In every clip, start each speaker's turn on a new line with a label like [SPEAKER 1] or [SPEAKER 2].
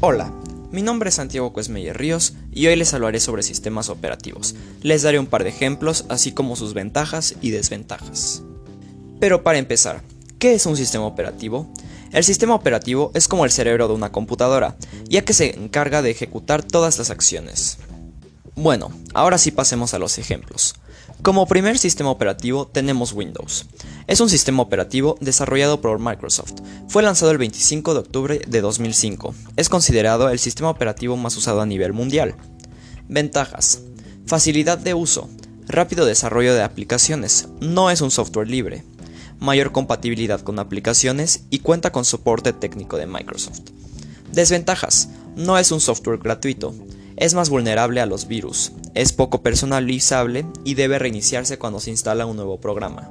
[SPEAKER 1] Hola, mi nombre es Santiago Cuesmeyer Ríos y hoy les hablaré sobre sistemas operativos. Les daré un par de ejemplos, así como sus ventajas y desventajas. Pero para empezar, ¿qué es un sistema operativo? El sistema operativo es como el cerebro de una computadora, ya que se encarga de ejecutar todas las acciones. Bueno, ahora sí pasemos a los ejemplos. Como primer sistema operativo tenemos Windows. Es un sistema operativo desarrollado por Microsoft. Fue lanzado el 25 de octubre de 2005. Es considerado el sistema operativo más usado a nivel mundial. Ventajas. Facilidad de uso. Rápido desarrollo de aplicaciones. No es un software libre. Mayor compatibilidad con aplicaciones y cuenta con soporte técnico de Microsoft. Desventajas. No es un software gratuito es más vulnerable a los virus, es poco personalizable y debe reiniciarse cuando se instala un nuevo programa.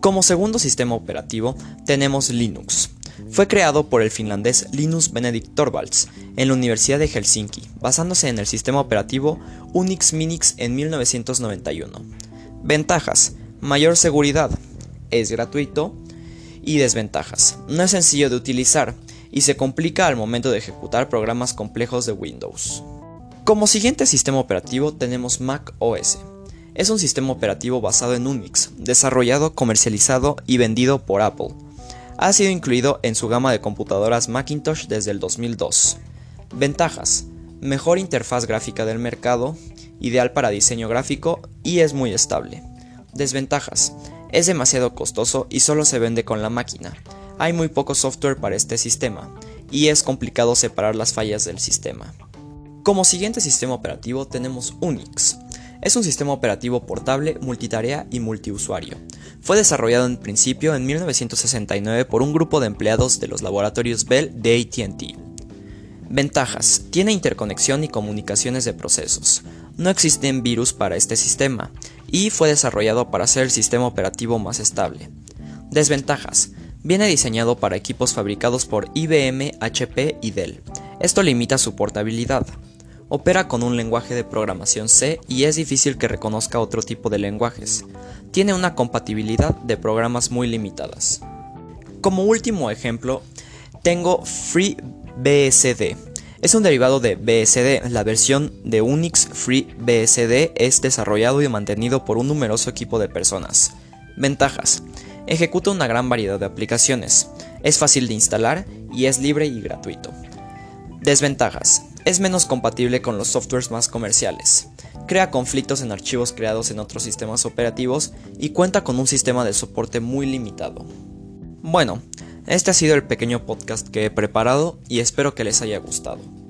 [SPEAKER 1] Como segundo sistema operativo tenemos Linux. Fue creado por el finlandés Linus Benedict Torvalds en la Universidad de Helsinki, basándose en el sistema operativo Unix Minix en 1991. Ventajas: mayor seguridad, es gratuito y desventajas. No es sencillo de utilizar y se complica al momento de ejecutar programas complejos de Windows. Como siguiente sistema operativo tenemos Mac OS. Es un sistema operativo basado en Unix, desarrollado, comercializado y vendido por Apple. Ha sido incluido en su gama de computadoras Macintosh desde el 2002. Ventajas. Mejor interfaz gráfica del mercado, ideal para diseño gráfico y es muy estable. Desventajas. Es demasiado costoso y solo se vende con la máquina. Hay muy poco software para este sistema y es complicado separar las fallas del sistema. Como siguiente sistema operativo tenemos Unix. Es un sistema operativo portable, multitarea y multiusuario. Fue desarrollado en principio en 1969 por un grupo de empleados de los laboratorios Bell de ATT. Ventajas. Tiene interconexión y comunicaciones de procesos. No existen virus para este sistema y fue desarrollado para ser el sistema operativo más estable. Desventajas. Viene diseñado para equipos fabricados por IBM, HP y Dell. Esto limita su portabilidad. Opera con un lenguaje de programación C y es difícil que reconozca otro tipo de lenguajes. Tiene una compatibilidad de programas muy limitadas. Como último ejemplo, tengo FreeBSD. Es un derivado de BSD. La versión de Unix FreeBSD es desarrollado y mantenido por un numeroso equipo de personas. Ventajas. Ejecuta una gran variedad de aplicaciones. Es fácil de instalar y es libre y gratuito. Desventajas es menos compatible con los softwares más comerciales, crea conflictos en archivos creados en otros sistemas operativos y cuenta con un sistema de soporte muy limitado. Bueno, este ha sido el pequeño podcast que he preparado y espero que les haya gustado.